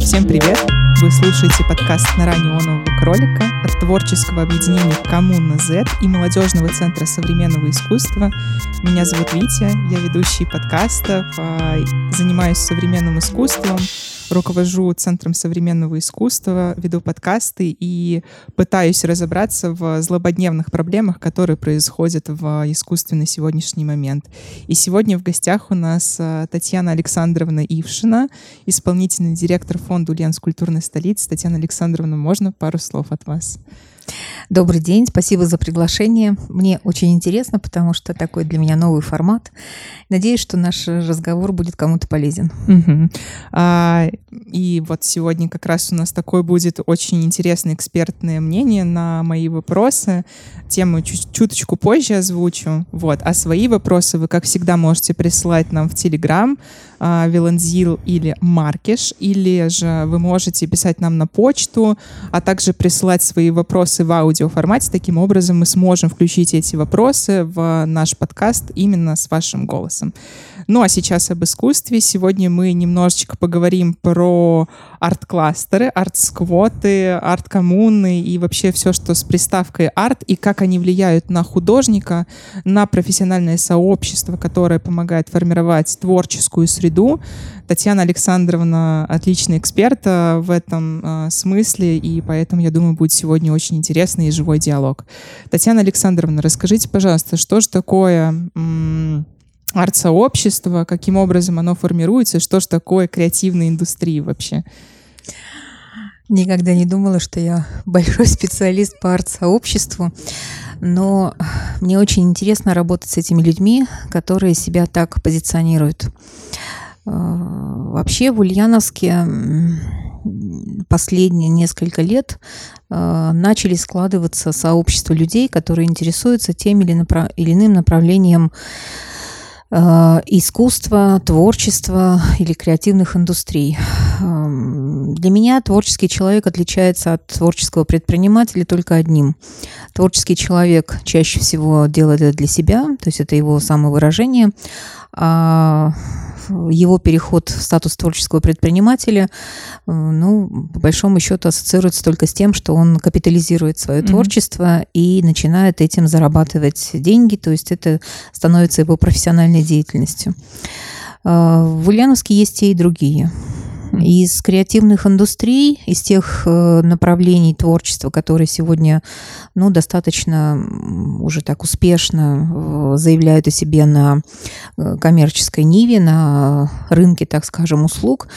Всем привет! Вы слушаете подкаст «На неонового кролика» от творческого объединения «Коммуна Z» и молодежного центра современного искусства. Меня зовут Витя, я ведущий подкастов, а, занимаюсь современным искусством, руковожу Центром современного искусства, веду подкасты и пытаюсь разобраться в злободневных проблемах, которые происходят в искусстве на сегодняшний момент. И сегодня в гостях у нас а, Татьяна Александровна Ившина, исполнительный директор фонда «Ульяновск культурной столицы». Татьяна Александровна, можно пару слов от вас? Добрый день, спасибо за приглашение. Мне очень интересно, потому что такой для меня новый формат. Надеюсь, что наш разговор будет кому-то полезен. Угу. А, и вот сегодня как раз у нас такое будет очень интересное экспертное мнение на мои вопросы. Тему чуть чуточку позже озвучу. Вот. А свои вопросы вы, как всегда, можете присылать нам в Телеграм а, Вилензил или Маркиш, или же вы можете писать нам на почту, а также присылать свои вопросы в аудиоформате. Таким образом мы сможем включить эти вопросы в наш подкаст именно с вашим голосом. Ну а сейчас об искусстве. Сегодня мы немножечко поговорим про арт-кластеры, арт-сквоты, арт-коммуны и вообще все, что с приставкой арт и как они влияют на художника, на профессиональное сообщество, которое помогает формировать творческую среду. Татьяна Александровна отличный эксперт э, в этом э, смысле, и поэтому, я думаю, будет сегодня очень интересный и живой диалог. Татьяна Александровна, расскажите, пожалуйста, что же такое арт-сообщество, каким образом оно формируется, что же такое креативная индустрия вообще? Никогда не думала, что я большой специалист по арт-сообществу, но мне очень интересно работать с этими людьми, которые себя так позиционируют. Э, вообще в Ульяновске последние несколько лет э, начали складываться сообщества людей, которые интересуются тем или, направ... или иным направлением искусства, творчества или креативных индустрий. Эм, для меня творческий человек отличается от творческого предпринимателя только одним. Творческий человек чаще всего делает это для себя, то есть это его самовыражение, а его переход в статус творческого предпринимателя, э, ну, по большому счету ассоциируется только с тем, что он капитализирует свое mm-hmm. творчество и начинает этим зарабатывать деньги, то есть это становится его профессиональной деятельностью. Э, в Ульяновске есть и другие. Из креативных индустрий, из тех э, направлений творчества, которые сегодня ну, достаточно уже так успешно э, заявляют о себе на э, коммерческой ниве, на рынке, так скажем, услуг,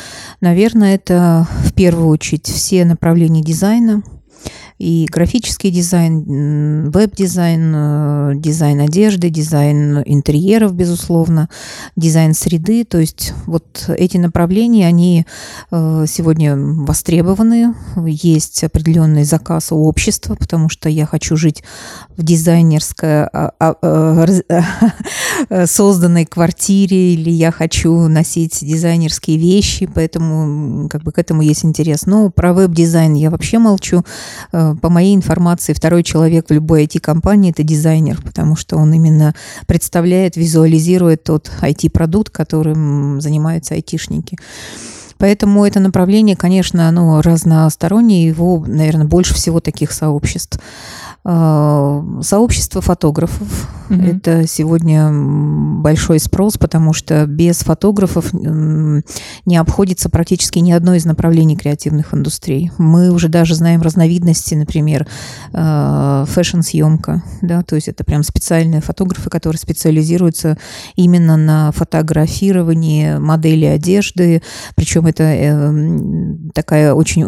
наверное, это в первую очередь все направления дизайна, и графический дизайн, веб-дизайн, э, дизайн одежды, дизайн интерьеров, безусловно, дизайн среды. То есть вот эти направления, они э, сегодня востребованы. Есть определенный заказ у общества, потому что я хочу жить в дизайнерской а, а, э, созданной квартире, или я хочу носить дизайнерские вещи, поэтому как бы к этому есть интерес. Но про веб-дизайн я вообще молчу по моей информации, второй человек в любой IT-компании – это дизайнер, потому что он именно представляет, визуализирует тот IT-продукт, которым занимаются айтишники. Поэтому это направление, конечно, оно разностороннее, его, наверное, больше всего таких сообществ. А, сообщество фотографов. Mm-hmm. Это сегодня большой спрос, потому что без фотографов не обходится практически ни одно из направлений креативных индустрий. Мы уже даже знаем разновидности, например, а, фэшн-съемка. Да, то есть это прям специальные фотографы, которые специализируются именно на фотографировании модели одежды. Причем это э, такая очень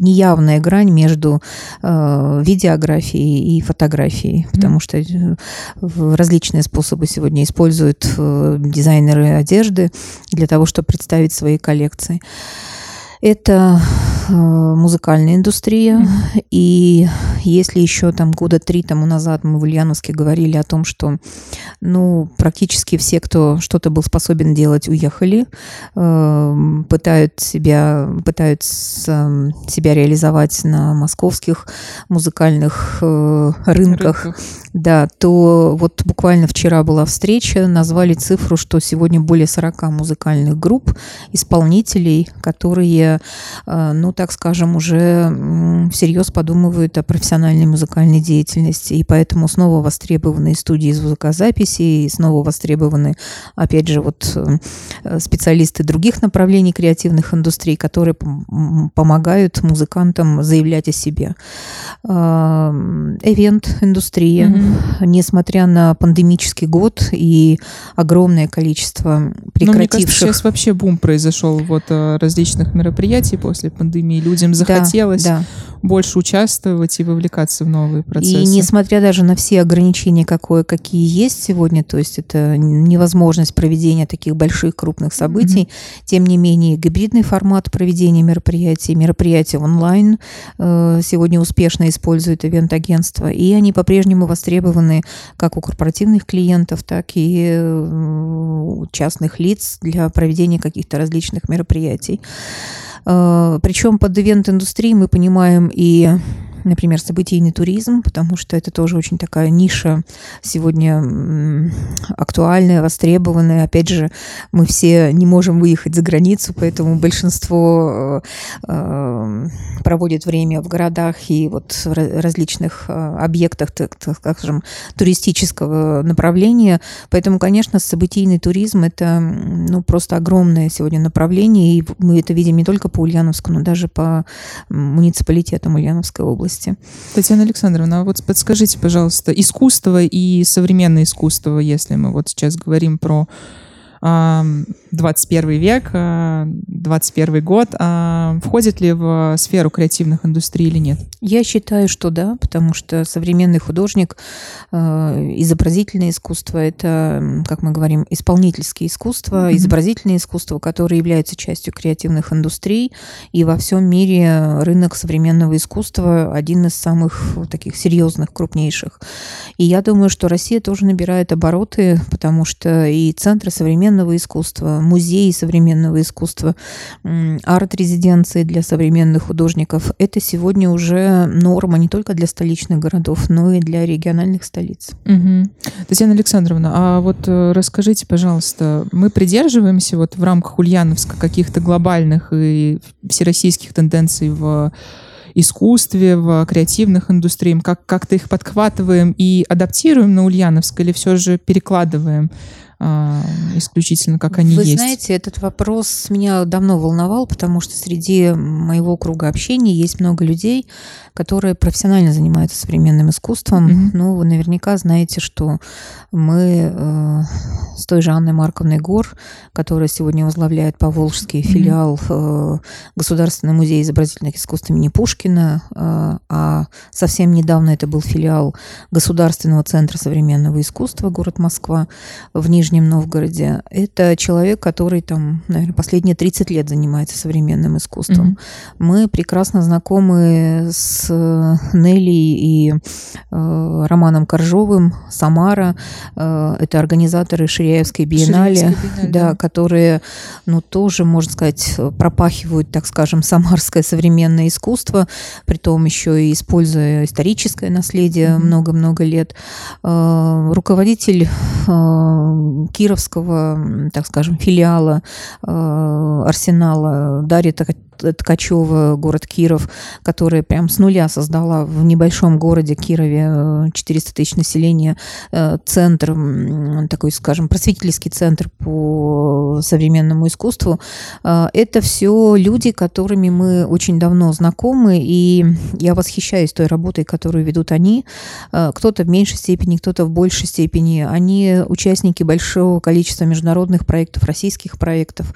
неявная грань между Э, видеографии и фотографии, потому что э, различные способы сегодня используют э, дизайнеры одежды для того, чтобы представить свои коллекции. Это музыкальная индустрия. Mm-hmm. И если еще там года три тому назад мы в Ульяновске говорили о том, что ну, практически все, кто что-то был способен делать, уехали, э, пытают себя, пытаются себя реализовать на московских музыкальных э, рынках. Рынках да, то вот буквально вчера была встреча, назвали цифру, что сегодня более 40 музыкальных групп, исполнителей, которые, э, ну, так скажем, уже всерьез подумывают о профессиональной музыкальной деятельности, и поэтому снова востребованы студии звукозаписи, и снова востребованы, опять же, вот э, специалисты других направлений креативных индустрий, которые помогают музыкантам заявлять о себе. Эвент-индустрия, mm-hmm. несмотря на пандемический год и огромное количество прекративших... Но мне кажется, сейчас вообще бум произошел вот э, различных мероприятий после пандемии. Людям захотелось да, да больше участвовать и вовлекаться в новые процессы. И несмотря даже на все ограничения, какое, какие есть сегодня, то есть это невозможность проведения таких больших крупных событий, mm-hmm. тем не менее гибридный формат проведения мероприятий, мероприятия онлайн э, сегодня успешно используют ивент-агентства, и они по-прежнему востребованы как у корпоративных клиентов, так и у частных лиц для проведения каких-то различных мероприятий. Э, Причем под ивент-индустрией мы понимаем и например, событийный туризм, потому что это тоже очень такая ниша сегодня актуальная, востребованная. Опять же, мы все не можем выехать за границу, поэтому большинство э, э, проводит время в городах и вот в различных э, объектах, так, так скажем, туристического направления. Поэтому, конечно, событийный туризм – это ну, просто огромное сегодня направление, и мы это видим не только по Ульяновску, но даже по муниципалитетам Ульяновской области области. Татьяна Александровна, а вот подскажите, пожалуйста, искусство и современное искусство, если мы вот сейчас говорим про 21 век, 21 год, а входит ли в сферу креативных индустрий или нет? Я считаю, что да, потому что современный художник, э, изобразительное искусство, это, как мы говорим, исполнительское искусство, mm-hmm. изобразительное искусство, которое является частью креативных индустрий, и во всем мире рынок современного искусства один из самых таких серьезных, крупнейших. И я думаю, что Россия тоже набирает обороты, потому что и центры современного искусства, музеи современного искусства, арт-резиденции для современных художников. Это сегодня уже норма не только для столичных городов, но и для региональных столиц. Угу. Татьяна Александровна, а вот э, расскажите, пожалуйста, мы придерживаемся вот в рамках Ульяновска каких-то глобальных и всероссийских тенденций в искусстве, в креативных индустриях, как, как-то их подхватываем и адаптируем на Ульяновск или все же перекладываем исключительно как они Вы есть. Вы знаете, этот вопрос меня давно волновал, потому что среди моего круга общения есть много людей, которые профессионально занимаются современным искусством. Mm-hmm. Ну, вы наверняка знаете, что мы э, с той же Анной Марковной Гор, которая сегодня возглавляет Поволжский mm-hmm. филиал э, Государственного музея изобразительных искусств имени Пушкина, э, а совсем недавно это был филиал Государственного центра современного искусства, город Москва, в Нижнем Новгороде. Это человек, который там, наверное, последние 30 лет занимается современным искусством. Mm-hmm. Мы прекрасно знакомы с с Нелли и э, Романом Коржовым, Самара. Э, это организаторы Ширяевской биеннале, Ширяевской биеннале да, да. которые, ну, тоже, можно сказать, пропахивают, так скажем, самарское современное искусство, при том еще и используя историческое наследие много-много mm-hmm. лет. Э, руководитель э, Кировского, так скажем, филиала э, Арсенала. Дарья Ткачева, город Киров, которая прям с нуля создала в небольшом городе Кирове 400 э, тысяч населения э, центр, такой, скажем, просветительский центр по современному искусству. Э, это все люди, которыми мы очень давно знакомы, и я восхищаюсь той работой, которую ведут они. Кто-то в меньшей степени, кто-то в большей степени. Они участники большого количества международных проектов, российских проектов.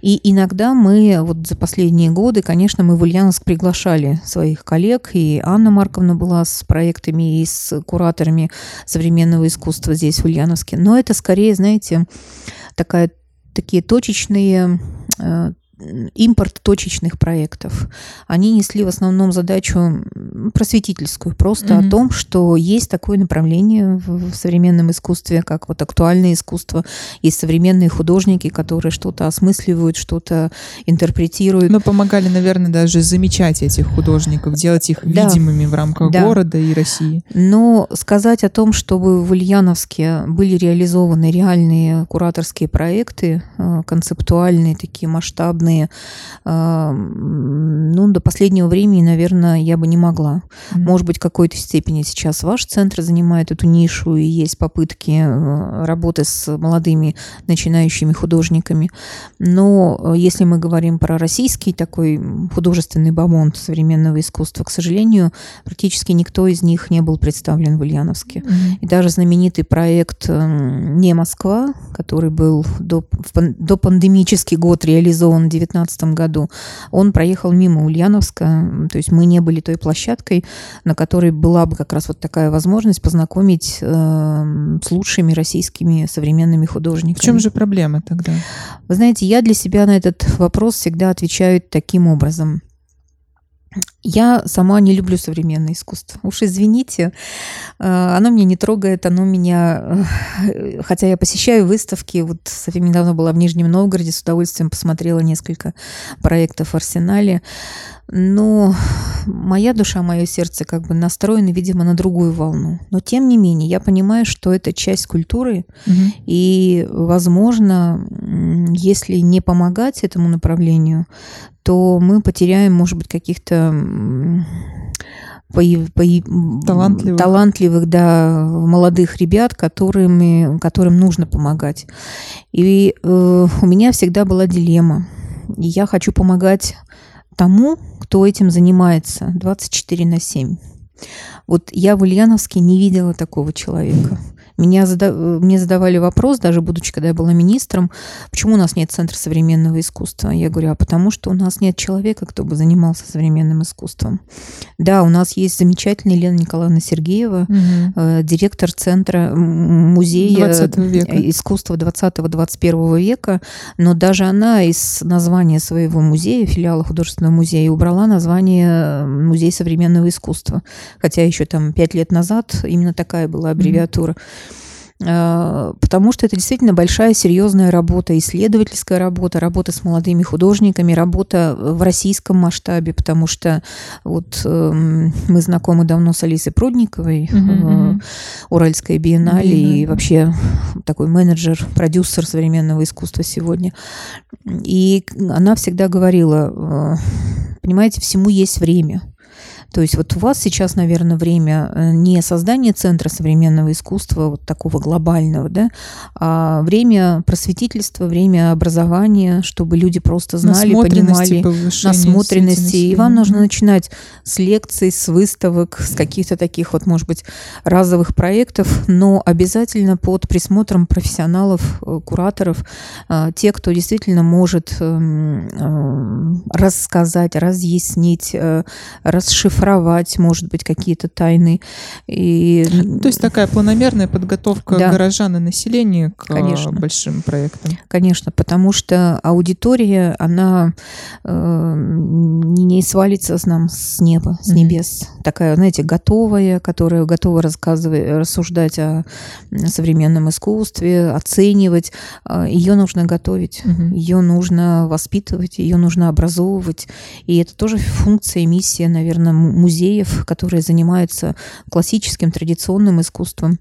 И иногда мы вот за последние последние годы, конечно, мы в Ульяновск приглашали своих коллег, и Анна Марковна была с проектами и с кураторами современного искусства здесь, в Ульяновске. Но это скорее, знаете, такая, такие точечные э, импорт точечных проектов. Они несли в основном задачу просветительскую, просто mm-hmm. о том, что есть такое направление в современном искусстве, как вот актуальное искусство. Есть современные художники, которые что-то осмысливают, что-то интерпретируют. Но помогали, наверное, даже замечать этих художников, делать их да. видимыми в рамках да. города и России. Но сказать о том, чтобы в Ульяновске были реализованы реальные кураторские проекты, э, концептуальные, такие масштабные, масштабные, ну, до последнего времени, наверное, я бы не могла. Mm-hmm. Может быть, в какой-то степени сейчас ваш центр занимает эту нишу, и есть попытки э, работы с молодыми начинающими художниками. Но э, если мы говорим про российский такой художественный бомонд современного искусства, к сожалению, практически никто из них не был представлен в Ульяновске. Mm-hmm. И даже знаменитый проект эм, «Не Москва», который был до, до пандемический год реализован 2019 году, он проехал мимо Ульяновска, то есть мы не были той площадкой, на которой была бы как раз вот такая возможность познакомить э, с лучшими российскими современными художниками. В чем же проблема тогда? Вы знаете, я для себя на этот вопрос всегда отвечаю таким образом. Я сама не люблю современное искусство. Уж извините, э, оно меня не трогает, оно меня... Э, хотя я посещаю выставки, вот совсем недавно была в Нижнем Новгороде, с удовольствием посмотрела несколько проектов в Арсенале. Но моя душа, мое сердце как бы настроены, видимо, на другую волну. Но тем не менее, я понимаю, что это часть культуры, угу. и, возможно, если не помогать этому направлению, то мы потеряем, может быть, каких-то по, по, талантливых. талантливых, да, молодых ребят, которыми, которым нужно помогать. И э, у меня всегда была дилемма. И я хочу помогать тому, кто этим занимается 24 на 7. Вот я в Ульяновске не видела такого человека. Меня зада... Мне задавали вопрос, даже будучи, когда я была министром, почему у нас нет Центра современного искусства? Я говорю, а потому что у нас нет человека, кто бы занимался современным искусством. Да, у нас есть замечательная Елена Николаевна Сергеева, угу. э, директор Центра музея 20 века. искусства 20-21 века, но даже она из названия своего музея, филиала художественного музея, убрала название Музей современного искусства. Хотя еще там пять лет назад именно такая была аббревиатура. Угу. Э, потому что это действительно большая, серьезная работа, исследовательская работа, работа с молодыми художниками, работа в российском масштабе, потому что вот эм, мы знакомы давно с Алисой Прудниковой, mm-hmm. Уральская биеннале, mm-hmm. и вообще такой менеджер, продюсер современного искусства сегодня. И она всегда говорила, э, понимаете, всему есть время. То есть вот у вас сейчас, наверное, время э, не создания центра современного искусства, вот такого глобального, да, а время просветительства, время образования, чтобы люди просто знали, понимали насмотренности. И вам нужно начинать с лекций, с выставок, с каких-то таких вот, может быть, разовых проектов, но обязательно под присмотром профессионалов, э, кураторов, э, те, кто действительно может эм, рассказать, разъяснить, расшифровать шифровать, может быть, какие-то тайны. И... То есть такая планомерная подготовка да. горожан и населения к Конечно. большим проектам. Конечно, потому что аудитория, она э, не свалится с нам с неба, с mm-hmm. небес. Такая, знаете, готовая, которая готова рассказывать, рассуждать о современном искусстве, оценивать. А, ее нужно готовить, mm-hmm. ее нужно воспитывать, ее нужно образовывать. И это тоже функция миссия, наверное, музеев, которые занимаются классическим традиционным искусством.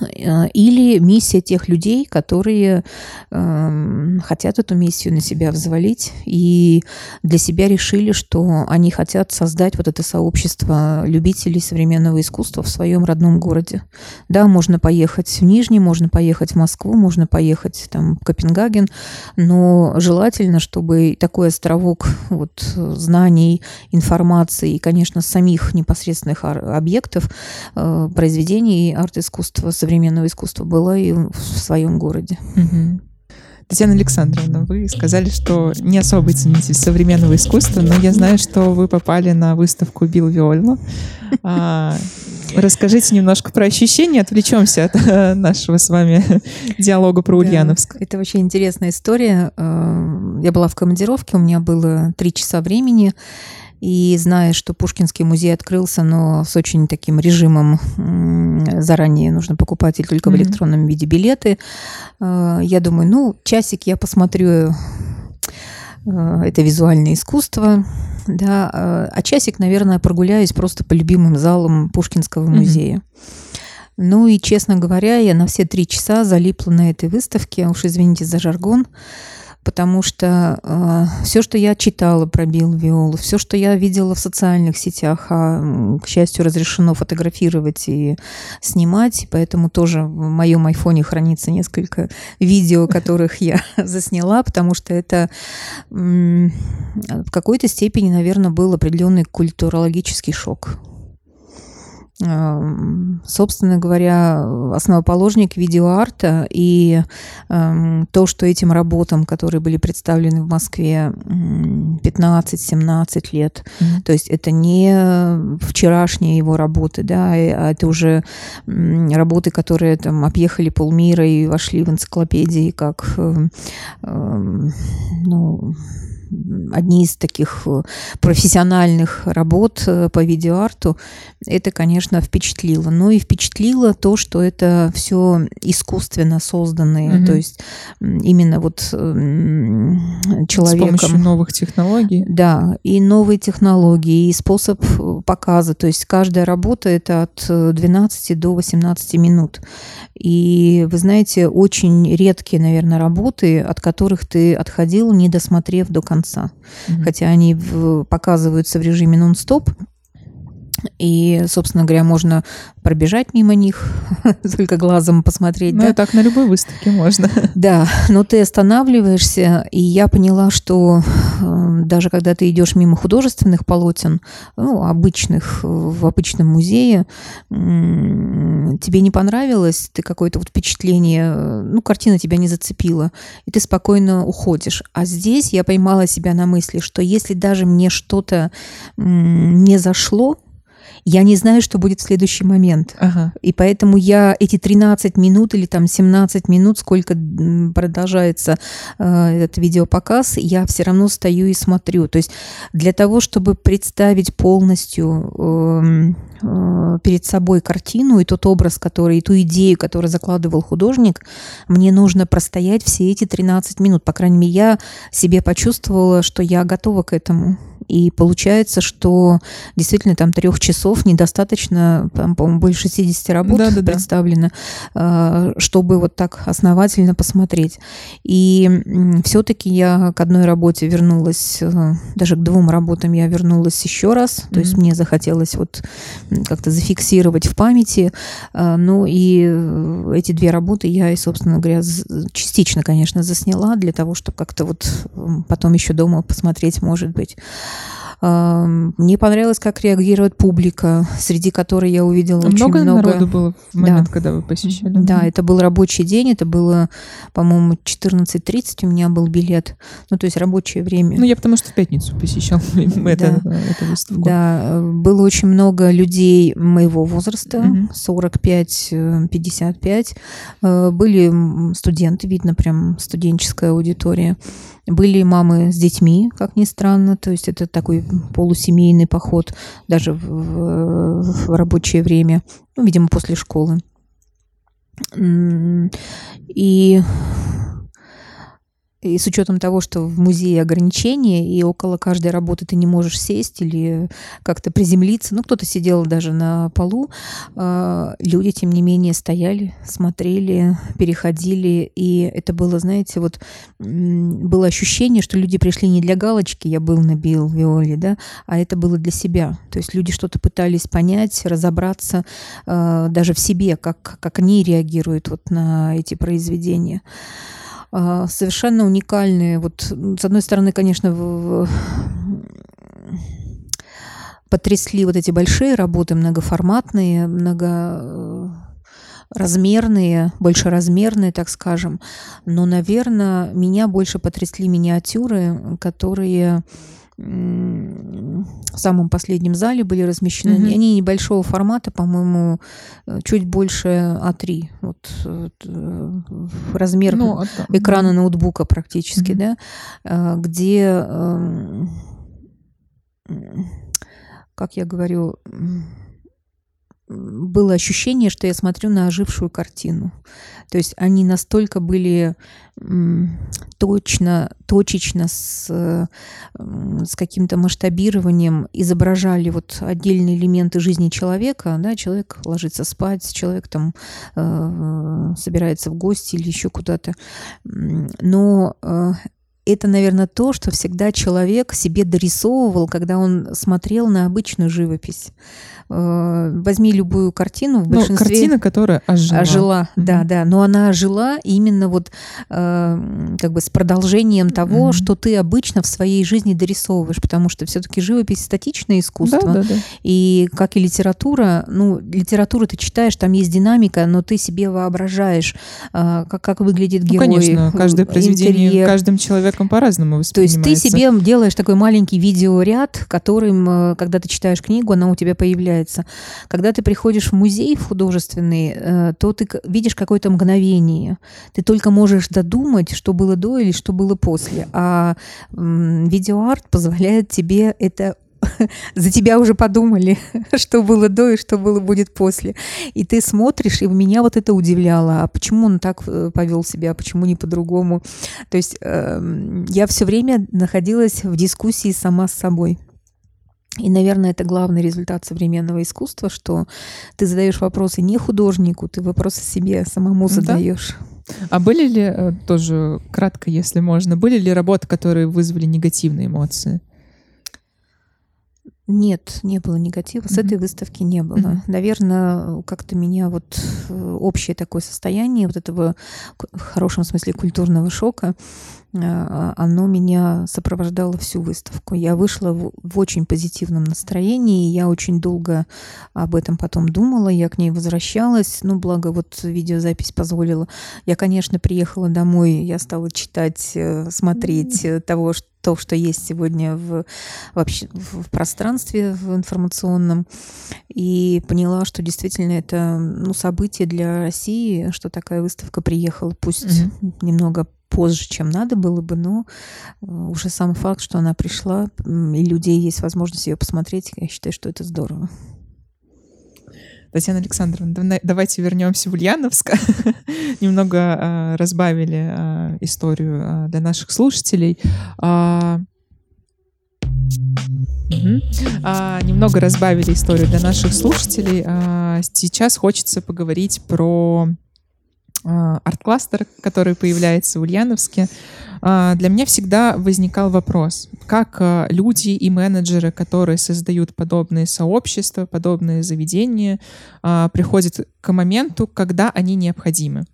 Э, или миссия тех людей, которые э, хотят эту миссию на себя взвалить и для себя решили, что они хотят создать вот это сообщество любителей современного искусства в своем родном городе. Да, можно поехать в Нижний, можно поехать в Москву, можно поехать там, в Копенгаген, но желательно, чтобы такой островок вот, знаний, информации и, конечно, самих непосредственных объектов, э, произведений арт-искусства современного искусства была и в своем городе. Угу. Татьяна Александровна, вы сказали, что не особый ценитель современного искусства, но я знаю, что вы попали на выставку Билл Виольно. А, расскажите немножко про ощущения, отвлечемся от э, нашего с вами диалога про Ульяновск. Это вообще интересная история. Э, я была в командировке, у меня было три часа времени, и зная, что Пушкинский музей открылся, но с очень таким режимом заранее нужно покупать или только mm-hmm. в электронном виде билеты, э, я думаю, ну, часик я посмотрю э, это визуальное искусство, да, э, а часик, наверное, прогуляюсь просто по любимым залам Пушкинского музея. Mm-hmm. Ну и, честно говоря, я на все три часа залипла на этой выставке, уж извините за жаргон, потому что э, все, что я читала про Билл Виолу, все, что я видела в социальных сетях, а, к счастью, разрешено фотографировать и снимать, поэтому тоже в моем айфоне хранится несколько видео, которых я засняла, потому что это в какой-то степени, наверное, был определенный культурологический шок собственно говоря, основоположник видеоарта и то, что этим работам, которые были представлены в Москве 15-17 лет, mm-hmm. то есть это не вчерашние его работы, да, а это уже работы, которые там объехали полмира и вошли в энциклопедии как ну, одни из таких э, профессиональных работ э, по видеоарту, это, конечно, впечатлило. Но и впечатлило то, что это все искусственно созданные, mm-hmm. то есть именно вот человеком... С помощью новых технологий. Да, и новые технологии, и способ э, показа. То есть каждая работа это от 12 до 18 минут. И вы знаете, очень редкие, наверное, работы, от которых ты отходил, не досмотрев до конца. Mm-hmm. Хотя они в, показываются в режиме нон-стоп, и, собственно говоря, можно пробежать мимо них, только глазом посмотреть. Ну, да? так на любой выставке можно. Да, но ты останавливаешься, и я поняла, что э, даже когда ты идешь мимо художественных полотен, ну, обычных, в обычном музее, тебе не понравилось, ты какое-то вот впечатление, ну, картина тебя не зацепила, и ты спокойно уходишь. А здесь я поймала себя на мысли, что если даже мне что-то не зашло, я не знаю, что будет в следующий момент. Ага. И поэтому я эти 13 минут или там 17 минут, сколько продолжается э, этот видеопоказ, я все равно стою и смотрю. То есть для того, чтобы представить полностью э, э, перед собой картину и тот образ, который, и ту идею, которую закладывал художник, мне нужно простоять все эти 13 минут. По крайней мере, я себе почувствовала, что я готова к этому. И получается, что действительно там трех часов недостаточно, там, по-моему, больше 60 работ да, да, представлено, да. чтобы вот так основательно посмотреть. И все-таки я к одной работе вернулась, э, даже к двум работам я вернулась еще раз. Mm-hmm. То есть мне захотелось вот как-то зафиксировать в памяти. Э, ну и э, эти две работы я, и, собственно говоря, частично, конечно, засняла для того, чтобы как-то вот потом еще дома посмотреть, может быть. Мне понравилось, как реагирует публика, среди которой я увидела много очень много... народу было в момент, да. когда вы посещали? Да, это был рабочий день, это было, по-моему, 14.30 у меня был билет, ну, то есть рабочее время. Ну, я потому что в пятницу посещал это, да. эту выставку. Да, было очень много людей моего возраста, угу. 45-55. Э, были студенты, видно, прям студенческая аудитория. Были мамы с детьми, как ни странно, то есть это такой полусемейный поход даже в, в рабочее время, ну, видимо, после школы. И и с учетом того, что в музее ограничения, и около каждой работы ты не можешь сесть или как-то приземлиться, ну, кто-то сидел даже на полу, а, люди, тем не менее, стояли, смотрели, переходили, и это было, знаете, вот было ощущение, что люди пришли не для галочки, я был на Билл Виоле, да, а это было для себя. То есть люди что-то пытались понять, разобраться а, даже в себе, как, как они реагируют вот на эти произведения. А, совершенно уникальные. Вот, с одной стороны, конечно, в, потрясли вот эти большие работы, многоформатные, много размерные, больше размерные, так скажем. Но, наверное, меня больше потрясли миниатюры, которые в самом последнем зале были размещены. Mm-hmm. Они небольшого формата, по-моему, э, чуть больше А3. Вот, вот э, размер ну, это... экрана ноутбука практически, mm-hmm. да, где, эм, как я говорю, было ощущение, что я смотрю на ожившую картину. То есть они настолько были точно, точечно с, с каким-то масштабированием изображали вот отдельные элементы жизни человека. Да, человек ложится спать, человек там э, собирается в гости или еще куда-то. Но э, это, наверное, то, что всегда человек себе дорисовывал, когда он смотрел на обычную живопись. Э, возьми любую картину в ну, большинстве... Ну, картина, которая ожила. Ожила, mm-hmm. да, да. Но она ожила именно вот э, как бы с продолжением того, mm-hmm. что ты обычно в своей жизни дорисовываешь, потому что все-таки живопись статичное искусство. Да, да, да. И как и литература, ну, литературу ты читаешь, там есть динамика, но ты себе воображаешь, э, как, как выглядит герой. Ну, конечно, каждое произведение интерьер. каждым человеком по-разному воспринимается. То есть ты себе делаешь такой маленький видеоряд, которым, э, когда ты читаешь книгу, она у тебя появляется появляется. Когда ты приходишь в музей в художественный, э, то ты видишь какое-то мгновение. Ты только можешь додумать, что было до или что было после. А видеоарт позволяет тебе это за тебя уже подумали, что было до и что было будет после. И ты смотришь, и меня вот это удивляло. А почему он так э, повел себя, а почему не по-другому? То есть э, я все время находилась в дискуссии сама с собой. И, наверное, это главный результат современного искусства, что ты задаешь вопросы не художнику, ты вопросы себе самому задаешь. Да. А были ли, э, тоже кратко, если можно, были ли работы, которые вызвали негативные эмоции? Нет, не было негатива. С mm-hmm. этой выставки не было. Mm-hmm. Наверное, как-то меня вот э, общее такое состояние вот этого в хорошем смысле культурного шока а, оно меня сопровождало всю выставку. Я вышла в, в очень позитивном настроении, я очень долго об этом потом думала, я к ней возвращалась, ну, благо вот видеозапись позволила. Я, конечно, приехала домой, я стала читать, э, смотреть mm-hmm. того, что то, что есть сегодня в, вообще, в пространстве в информационном, и поняла, что действительно это ну, событие для России, что такая выставка приехала, пусть mm-hmm. немного позже, чем надо было бы, но э, уже сам факт, что она пришла, и людей есть возможность ее посмотреть, я считаю, что это здорово. Татьяна Александровна, давайте вернемся в Ульяновск. Немного э, разбавили э, историю э, для наших слушателей. А, немного разбавили историю для наших слушателей. А, сейчас хочется поговорить про а, арт-кластер, который появляется в Ульяновске, а, для меня всегда возникал вопрос, как а, люди и менеджеры, которые создают подобные сообщества, подобные заведения, приходят к моменту, когда они необходимы.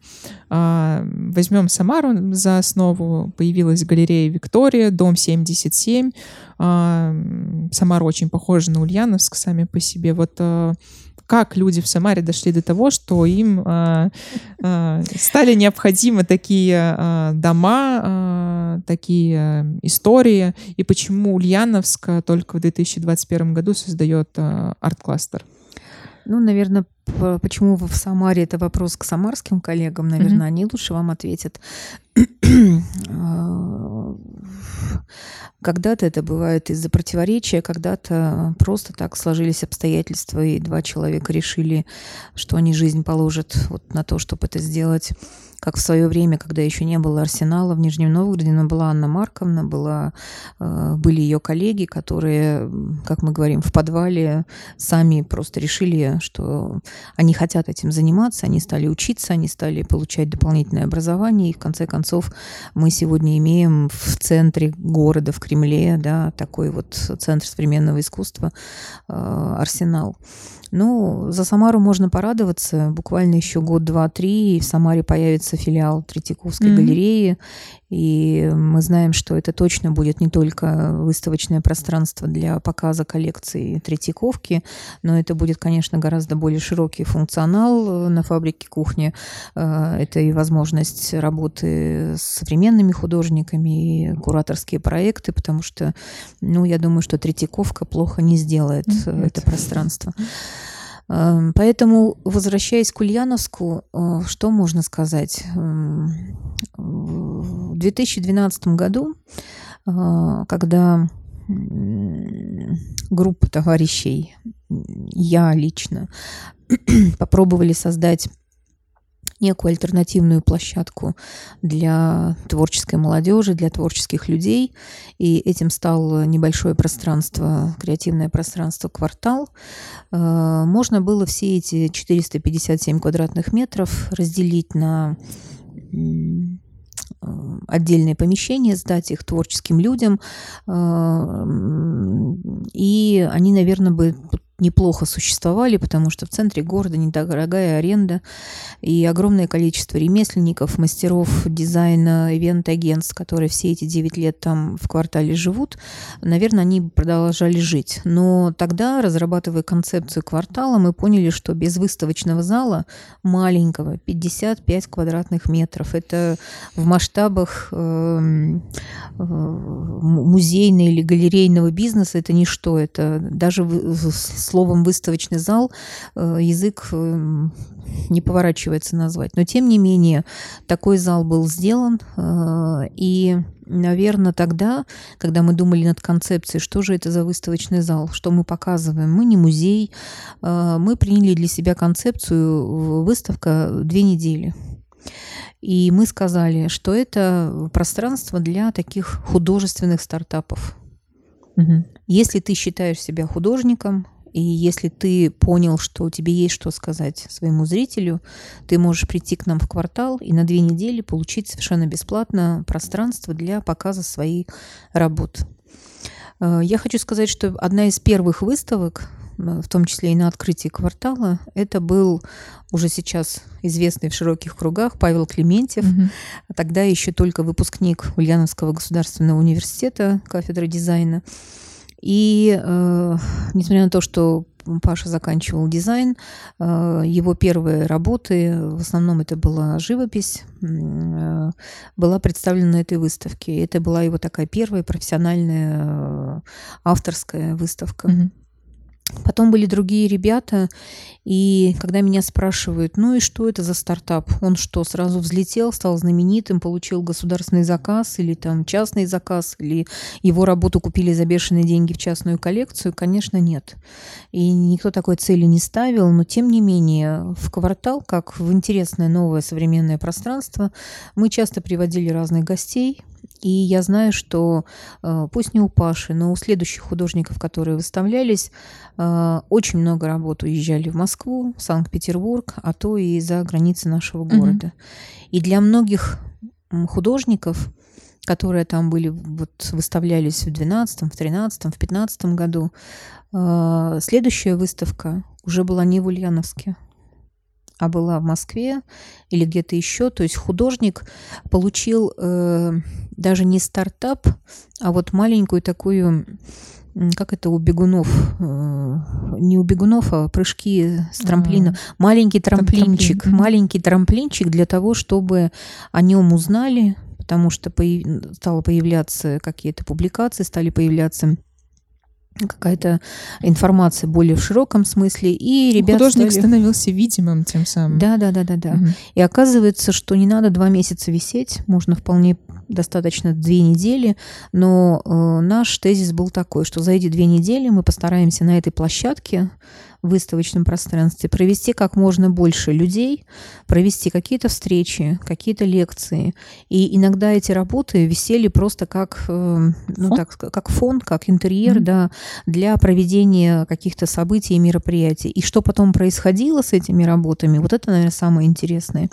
Возьмем Самару за основу. Появилась галерея Виктория, дом 77. Самара очень похожа на Ульяновск сами по себе. Вот как люди в Самаре дошли до того, что им э, э, стали необходимы такие э, дома, э, такие истории, и почему Ульяновск только в 2021 году создает э, арт-кластер? Ну, наверное, почему вы в Самаре, это вопрос к самарским коллегам, наверное, mm-hmm. они лучше вам ответят. Когда-то это бывает из-за противоречия, когда-то просто так сложились обстоятельства, и два человека решили, что они жизнь положат вот на то, чтобы это сделать. Как в свое время, когда еще не было арсенала в Нижнем Новгороде, но была Анна Марковна, была, э, были ее коллеги, которые, как мы говорим, в подвале сами просто решили, что они хотят этим заниматься, они стали учиться, они стали получать дополнительное образование, и в конце концов мы сегодня имеем в центре города, в Кремле, да, такой вот центр современного искусства, э, арсенал. Ну, за Самару можно порадоваться. Буквально еще год, два, три, и в Самаре появится филиал Третьяковской mm-hmm. галереи. И мы знаем, что это точно будет не только выставочное пространство для показа коллекции Третьяковки, но это будет, конечно, гораздо более широкий функционал э, на фабрике кухни. Э, это и возможность работы с современными художниками, и кураторские проекты, потому что, ну, я думаю, что Третьяковка плохо не сделает mm-hmm. это пространство. Эм, поэтому, возвращаясь к Ульяновску, э, что можно сказать? Эм, в 2012 году, э, когда группа товарищей, я лично, попробовали создать некую альтернативную площадку для творческой молодежи, для творческих людей. И этим стало небольшое пространство, креативное пространство «Квартал». Э, можно было все эти 457 квадратных метров разделить на э, отдельные помещения, сдать их творческим людям. Э, и они, наверное, бы неплохо существовали, потому что в центре города недорогая аренда и огромное количество ремесленников, мастеров дизайна, ивент-агентств, которые все эти 9 лет там в квартале живут, наверное, они продолжали жить. Но тогда, разрабатывая концепцию квартала, мы поняли, что без выставочного зала маленького, 55 квадратных метров, это в масштабах э, э, музейного или галерейного бизнеса это ничто, это даже словом выставочный зал э, язык э, не поворачивается назвать. Но тем не менее, такой зал был сделан. Э, и, наверное, тогда, когда мы думали над концепцией, что же это за выставочный зал, что мы показываем, мы не музей, мы приняли для себя концепцию выставка две недели. И мы сказали, что это пространство для таких художественных стартапов. Угу. Если ты считаешь себя художником, и если ты понял, что тебе есть что сказать своему зрителю, ты можешь прийти к нам в квартал и на две недели получить совершенно бесплатно пространство для показа своей работы. Э, я хочу сказать, что одна из первых выставок, э, в том числе и на открытии квартала, это был уже сейчас известный в широких кругах Павел Клементьев, угу. тогда еще только выпускник Ульяновского государственного университета кафедры дизайна. И э, несмотря на то, что Паша заканчивал дизайн, э, его первые работы, в основном это была живопись, э, была представлена на этой выставке. Это была его такая первая профессиональная э, авторская выставка. Mm-hmm. Потом были другие ребята, и когда меня спрашивают, ну и что это за стартап? Он что, сразу взлетел, стал знаменитым, получил государственный заказ или там частный заказ, или его работу купили за бешеные деньги в частную коллекцию? Конечно, нет. И никто такой цели не ставил, но тем не менее в квартал, как в интересное новое современное пространство, мы часто приводили разных гостей, и я знаю, что э, пусть не у Паши, но у следующих художников, которые выставлялись, очень много работ уезжали в Москву, в Санкт-Петербург, а то и за границы нашего города. Mm-hmm. И для многих художников, которые там были, вот выставлялись в 12, в 13, в 15 году, э, следующая выставка уже была не в Ульяновске, а была в Москве или где-то еще. То есть художник получил э, даже не стартап, а вот маленькую такую, как это у бегунов, э, не у бегунов, а прыжки с трамплина. А-а-а. Маленький трамплинчик, Трамплин. маленький трамплинчик для того, чтобы о нем узнали, потому что появ... стало появляться какие-то публикации, стали появляться какая-то информация более в широком смысле, и ребята Художник стали... становился видимым тем самым. Да, да, да, да, да. Угу. И оказывается, что не надо два месяца висеть, можно вполне достаточно две недели, но э, наш тезис был такой, что за эти две недели мы постараемся на этой площадке выставочном пространстве, провести как можно больше людей, провести какие-то встречи, какие-то лекции. И иногда эти работы висели просто как, э, ну, так, как фон, как интерьер mm-hmm. да, для проведения каких-то событий и мероприятий. И что потом происходило с этими работами, вот это, наверное, самое интересное.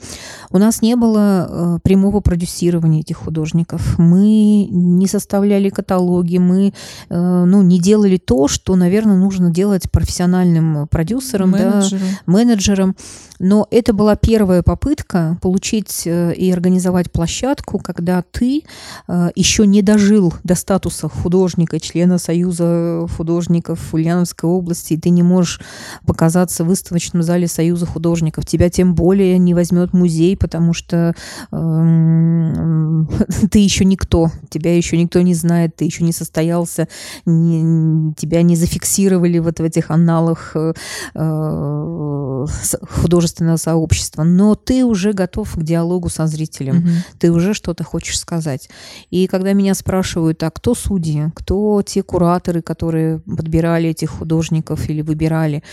У нас не было э, прямого продюсирования этих художников художников, мы не составляли каталоги, мы э, ну, не делали то, что, наверное, нужно делать профессиональным продюсером, менеджером. Да, менеджером. Но это была первая попытка получить э, и организовать площадку, когда ты э, еще не дожил до статуса художника, члена Союза художников Ульяновской области, и ты не можешь показаться в выставочном зале Союза художников. Тебя тем более не возьмет музей, потому что э, ты еще никто, тебя еще никто не знает, ты еще не состоялся, не, тебя не зафиксировали вот в этих аналах э, художественного сообщества, но ты уже готов к диалогу со зрителем, угу. ты уже что-то хочешь сказать. И когда меня спрашивают, а кто судьи, кто те кураторы, которые подбирали этих художников или выбирали,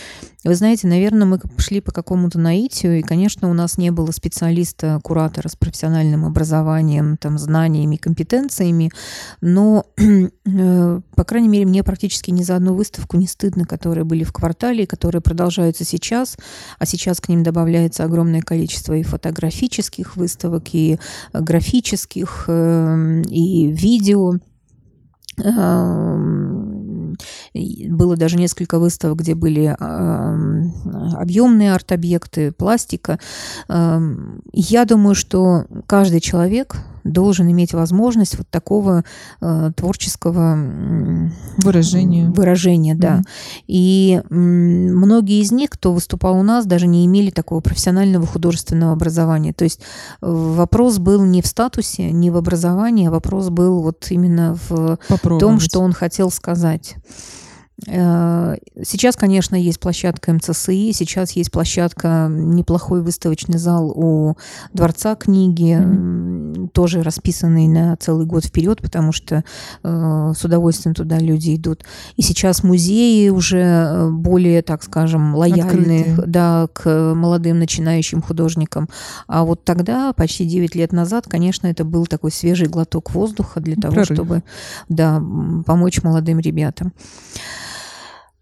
вы знаете, наверное, мы шли по какому-то наитию, и, конечно, у нас не было специалиста, куратора с профессиональным образованием, там, знаниями, компетенциями, но, э, по крайней мере, мне практически ни за одну выставку не стыдно, которые были в квартале, которые продолжаются сейчас, а сейчас к ним добавляется огромное количество и фотографических выставок, и графических, э, и видео. Эм, было даже несколько выставок, где были эм, объемные арт-объекты, пластика. Эм, я думаю, что каждый человек должен иметь возможность вот такого э, творческого выражения. Выражения, да. Mm. И э, многие из них, кто выступал у нас, даже не имели такого профессионального художественного образования. То есть э, вопрос был не в статусе, не в образовании, а вопрос был вот именно в том, что он хотел сказать. Э, сейчас, конечно, есть площадка МЦСИ, сейчас есть площадка, неплохой выставочный зал у Дворца книги, mm-hmm. тоже расписанный на целый год вперед, потому что э, с удовольствием туда люди идут. И сейчас музеи уже э, более, так скажем, лояльны да, к молодым начинающим художникам. А вот тогда, почти 9 лет назад, конечно, это был такой свежий глоток воздуха для того, Прорыв. чтобы да, помочь молодым ребятам.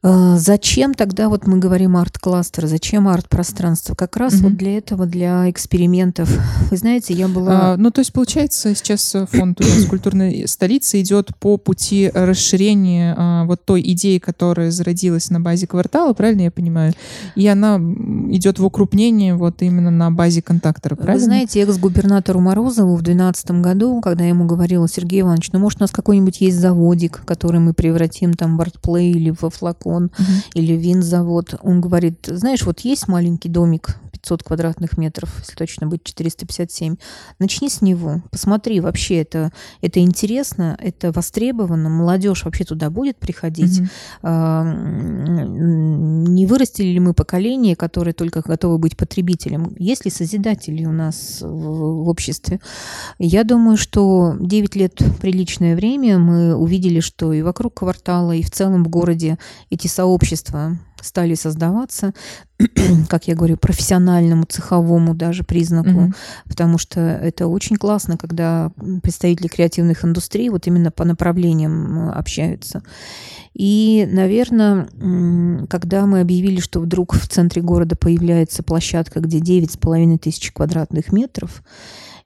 А, зачем тогда вот мы говорим арт-кластер, зачем арт-пространство? Как раз угу. вот для этого, для экспериментов. Вы знаете, я была... А, ну, то есть, получается, сейчас фонд у нас культурной столицы идет по пути расширения а, вот той идеи, которая зародилась на базе квартала, правильно я понимаю? И она идет в укрупнение вот именно на базе контактора, правильно? Вы знаете, экс-губернатору Морозову в 2012 году, когда я ему говорила, Сергей Иванович, ну, может, у нас какой-нибудь есть заводик, который мы превратим там в артплей или во флакон, он угу. или винзавод. Он говорит, знаешь, вот есть маленький домик, 500 квадратных метров, если точно быть 457. Начни с него, посмотри, вообще это, это интересно, это востребовано, молодежь вообще туда будет приходить. А, не вырастили ли мы поколение, которое только готово быть потребителем? Есть ли созидатели у нас в, в обществе? Я думаю, что 9 лет приличное время мы увидели, что и вокруг квартала, и в целом в городе эти сообщества стали создаваться, как я говорю, профессиональному, цеховому даже признаку, mm-hmm. потому что это очень классно, когда представители креативных индустрий вот именно по направлениям общаются. И, наверное, когда мы объявили, что вдруг в центре города появляется площадка, где 9,5 тысяч квадратных метров,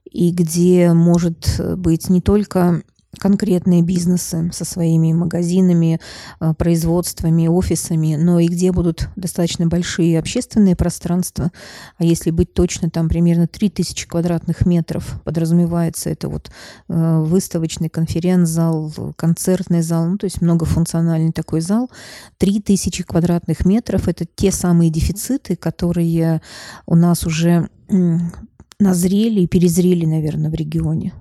и где может быть не только конкретные бизнесы со своими магазинами, э, производствами, офисами, но и где будут достаточно большие общественные пространства. А если быть точно, там примерно 3000 квадратных метров подразумевается это вот э, выставочный конференц-зал, концертный зал, ну то есть многофункциональный такой зал. 3000 квадратных метров – это те самые дефициты, которые у нас уже назрели и перезрели, наверное, в регионе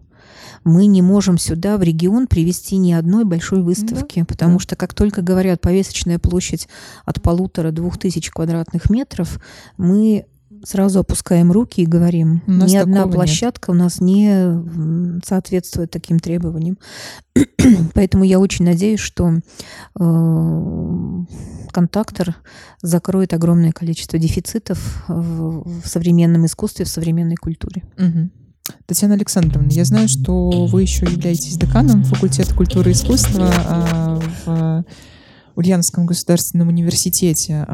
мы не можем сюда, в регион, привести ни одной большой выставки, да. потому да. что как только говорят повесочная площадь от полутора-двух тысяч квадратных метров, мы сразу опускаем руки и говорим, ни одна площадка нет. у нас не соответствует таким требованиям. Поэтому я очень надеюсь, что э, контактор закроет огромное количество дефицитов в, в современном искусстве, в современной культуре. Угу. Татьяна Александровна, я знаю, что вы еще являетесь деканом факультета культуры и искусства а, в Ульяновском государственном университете.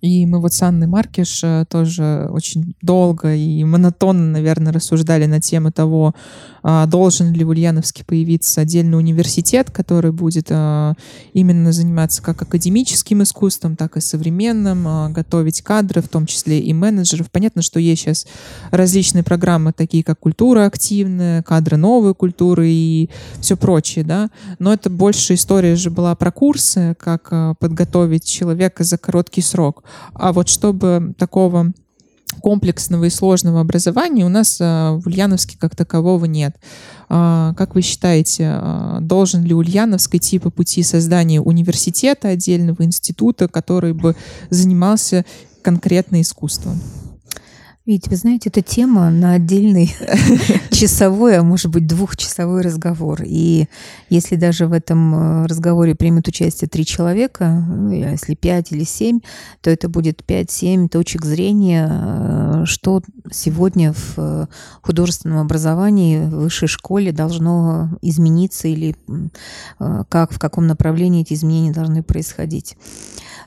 И мы вот с Анной Маркиш э, тоже очень долго и монотонно, наверное, рассуждали на тему того, а, должен ли в Ульяновске появиться отдельный университет, который будет а, именно заниматься как академическим искусством, так и современным, а, готовить кадры, в том числе и менеджеров. Понятно, что есть сейчас различные программы, такие как культура активная, кадры новой культуры и все прочее, да, но это больше история же была про курсы, как подготовить человека за короткий срок. А вот чтобы такого комплексного и сложного образования у нас а, в Ульяновске как такового нет. А, как вы считаете, а, должен ли Ульяновск идти по пути создания университета отдельного института, который бы занимался конкретно искусством? Видите, вы знаете, эта тема на отдельный часовой, а может быть двухчасовой разговор. И если даже в этом э, разговоре примет участие три человека, ну, если пять или семь, то это будет пять-семь точек зрения, э, что сегодня в э, художественном образовании в высшей школе должно измениться или как, в каком направлении эти изменения должны происходить.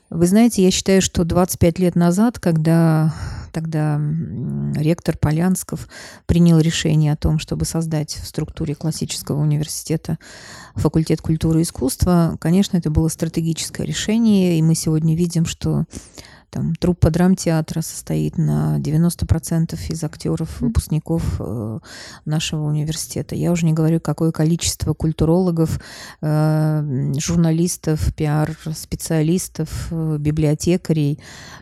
Вы знаете, я считаю, что 25 лет назад, когда тогда ректор Полянсков принял решение о том, чтобы создать в структуре классического университета факультет культуры и искусства, конечно, это было стратегическое решение, и мы сегодня видим, что там труппа драмтеатра состоит на 90% из актеров, выпускников э, нашего университета. Я уже не говорю, какое количество культурологов, э, журналистов, пиар-специалистов, э, библиотекарей,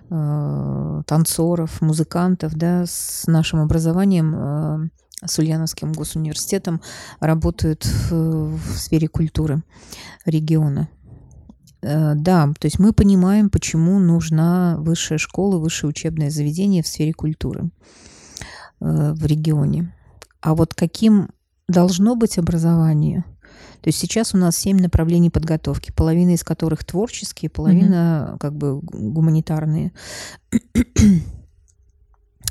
танцоров, музыкантов да, с нашим образованием с Ульяновским госуниверситетом работают в сфере культуры региона. Э, да, то есть мы понимаем, почему нужна высшая школа, высшее учебное заведение в сфере культуры э, в регионе. А вот каким должно быть образование? То есть сейчас у нас семь направлений подготовки, половина из которых творческие, половина mm-hmm. как бы гуманитарные.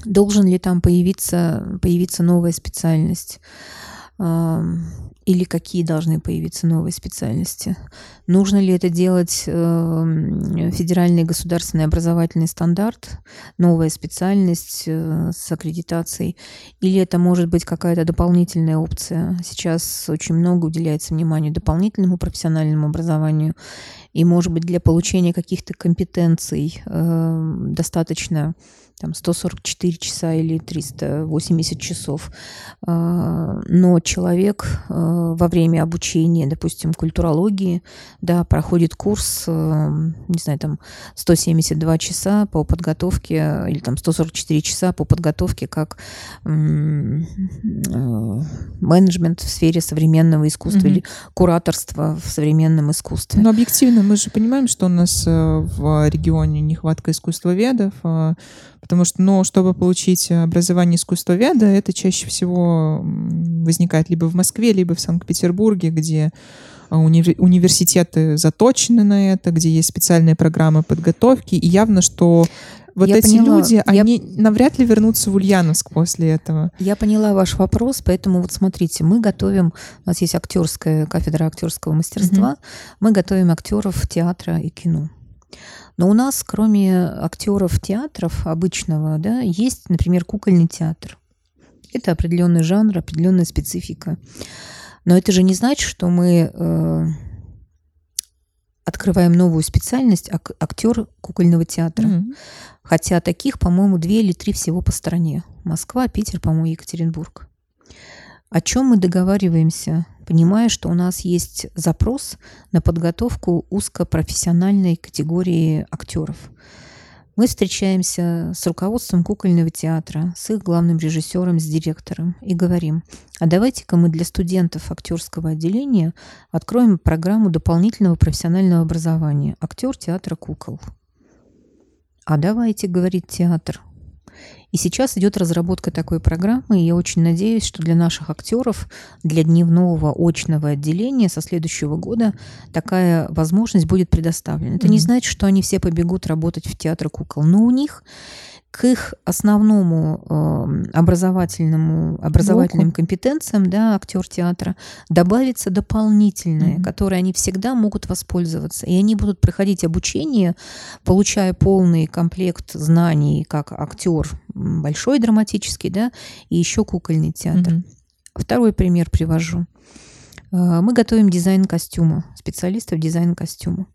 Должен ли там появиться, появиться новая специальность? Или какие должны появиться новые специальности. Нужно ли это делать э, федеральный государственный образовательный стандарт, новая специальность э, с аккредитацией, или это может быть какая-то дополнительная опция. Сейчас очень много уделяется вниманию дополнительному профессиональному образованию, и, может быть, для получения каких-то компетенций э, достаточно там 144 часа или 380 часов. А, но человек а, во время обучения, допустим, культурологии, да, проходит курс, а, не знаю, там 172 часа по подготовке или там 144 часа по подготовке как менеджмент в сфере современного искусства mm-hmm. или кураторство в современном искусстве. Но объективно мы же понимаем, что у нас э, в регионе нехватка искусствоведов, Потому что, ну, чтобы получить образование искусствоведа, это чаще всего возникает либо в Москве, либо в Санкт-Петербурге, где а, уни- университеты заточены на это, где есть специальные программы подготовки, и явно, что вот я эти поняла. люди, они я... навряд ли вернутся в Ульяновск после этого. Я поняла ваш вопрос, поэтому вот смотрите, мы готовим, у нас есть актерская кафедра актерского мастерства, угу. мы готовим актеров театра и кино. Но у нас, кроме актеров театров обычного, да, есть, например, кукольный театр. Это определенный жанр, определенная специфика. Но это же не значит, что мы э, открываем новую специальность ак- актер кукольного театра. Mm-hmm. Хотя таких, по-моему, две или три всего по стране. Москва, Питер, по-моему, Екатеринбург. О чем мы договариваемся понимая, что у нас есть запрос на подготовку узкопрофессиональной категории актеров. Мы встречаемся с руководством кукольного театра, с их главным режиссером, с директором и говорим, а давайте-ка мы для студентов актерского отделения откроем программу дополнительного профессионального образования «Актер театра кукол». А давайте, говорит театр, и сейчас идет разработка такой программы, и я очень надеюсь, что для наших актеров, для дневного очного отделения со следующего года такая возможность будет предоставлена. Это mm-hmm. не значит, что они все побегут работать в театр кукол, но у них к их основному э, образовательному, образовательным компетенциям, да, актер театра, добавится дополнительное, mm-hmm. которое они всегда могут воспользоваться. И они будут проходить обучение, получая полный комплект знаний, как актер большой драматический, да, и еще кукольный театр. Mm-hmm. Второй пример привожу. Э, мы готовим дизайн костюма, специалистов дизайн костюма.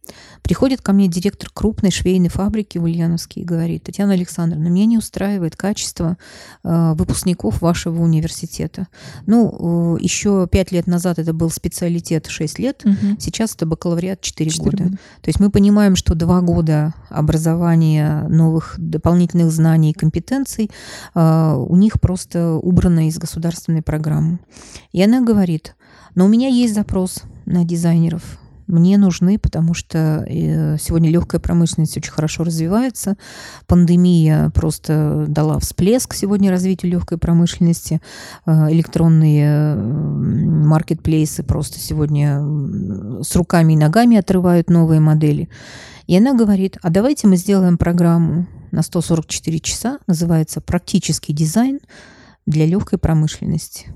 Приходит ко мне директор крупной швейной фабрики в Ульяновске и говорит, Татьяна Александровна, меня не устраивает качество э, выпускников вашего университета. Ну, э, еще пять лет назад это был специалитет 6 лет, угу. сейчас это бакалавриат 4, 4 года. года. То есть мы понимаем, что два года образования новых дополнительных знаний и компетенций у них просто убрано из государственной программы. И она говорит, но у меня есть запрос на дизайнеров. Мне нужны, потому что э, сегодня легкая промышленность очень хорошо развивается. Пандемия просто дала всплеск сегодня развитию легкой промышленности. Э, электронные маркетплейсы просто сегодня с руками и ногами отрывают новые модели. И она говорит, а давайте мы сделаем программу на 144 часа, называется «Практический дизайн для легкой промышленности».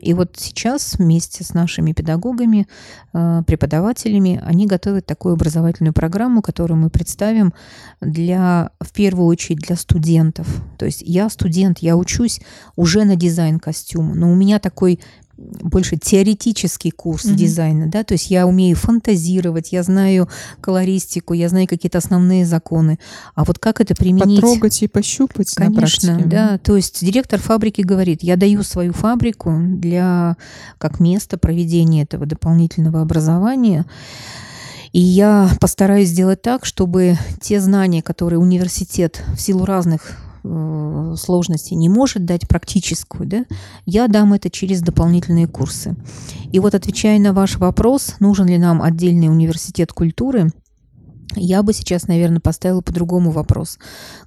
И вот сейчас вместе с нашими педагогами, э, преподавателями, они готовят такую образовательную программу, которую мы представим для, в первую очередь для студентов. То есть я студент, я учусь уже на дизайн костюма, но у меня такой больше теоретический курс mm-hmm. дизайна, да, то есть я умею фантазировать, я знаю колористику, я знаю какие-то основные законы, а вот как это применить? Потрогать и пощупать Конечно, на да, то есть директор фабрики говорит, я даю свою фабрику для, как место проведения этого дополнительного образования, и я постараюсь сделать так, чтобы те знания, которые университет в силу разных сложности не может дать практическую, да, я дам это через дополнительные курсы. И вот отвечая на ваш вопрос, нужен ли нам отдельный университет культуры, я бы сейчас, наверное, поставила по-другому вопрос.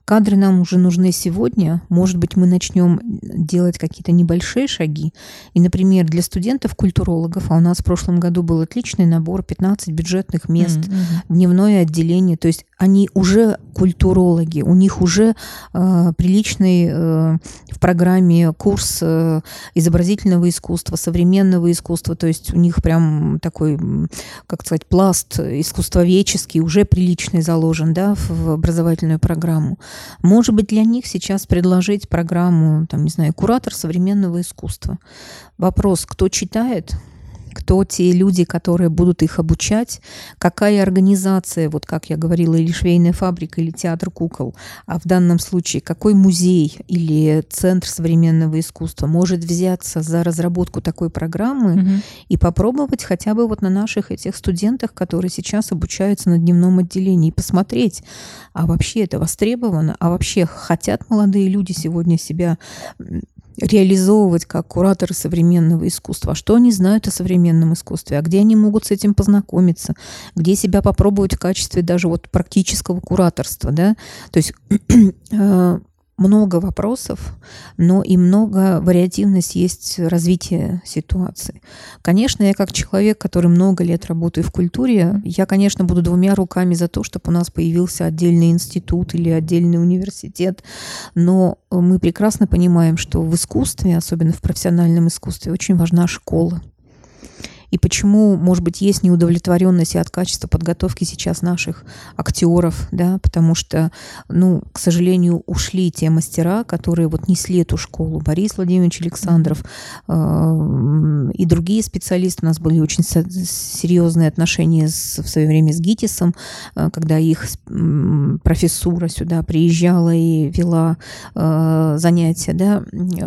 Кадры нам уже нужны сегодня. Может быть, мы начнем делать какие-то небольшие шаги. И, например, для студентов-культурологов, а у нас в прошлом году был отличный набор, 15 бюджетных мест, mm-hmm. дневное отделение. То есть они уже культурологи, у них уже э, приличный э, в программе курс э, изобразительного искусства, современного искусства. То есть у них прям такой, как сказать, пласт искусствоведческий уже приличный заложен да, в образовательную программу. Может быть, для них сейчас предложить программу, там, не знаю, куратор современного искусства. Вопрос, кто читает, кто те люди, которые будут их обучать, какая организация, вот как я говорила, или швейная фабрика, или театр кукол, а в данном случае какой музей или центр современного искусства может взяться за разработку такой программы угу. и попробовать хотя бы вот на наших этих студентах, которые сейчас обучаются на дневном отделении, и посмотреть, а вообще это востребовано, а вообще хотят молодые люди сегодня себя реализовывать как кураторы современного искусства. А что они знают о современном искусстве? А где они могут с этим познакомиться? Где себя попробовать в качестве даже вот практического кураторства? Да? То есть э, много вопросов, но и много вариативность есть развития ситуации. Конечно, я как человек, который много лет работаю в культуре, я, конечно, буду двумя руками за то, чтобы у нас появился отдельный институт или отдельный университет, но мы прекрасно понимаем, что в искусстве, особенно в профессиональном искусстве, очень важна школа и почему, может быть, есть неудовлетворенность от качества подготовки сейчас наших актеров, да, потому что, ну, к сожалению, ушли те мастера, которые вот несли эту школу. Борис Владимирович Александров э, и другие специалисты. У нас были очень серьезные отношения с, в свое время с ГИТИСом, э, когда их профессура сюда приезжала и вела э, занятия, да,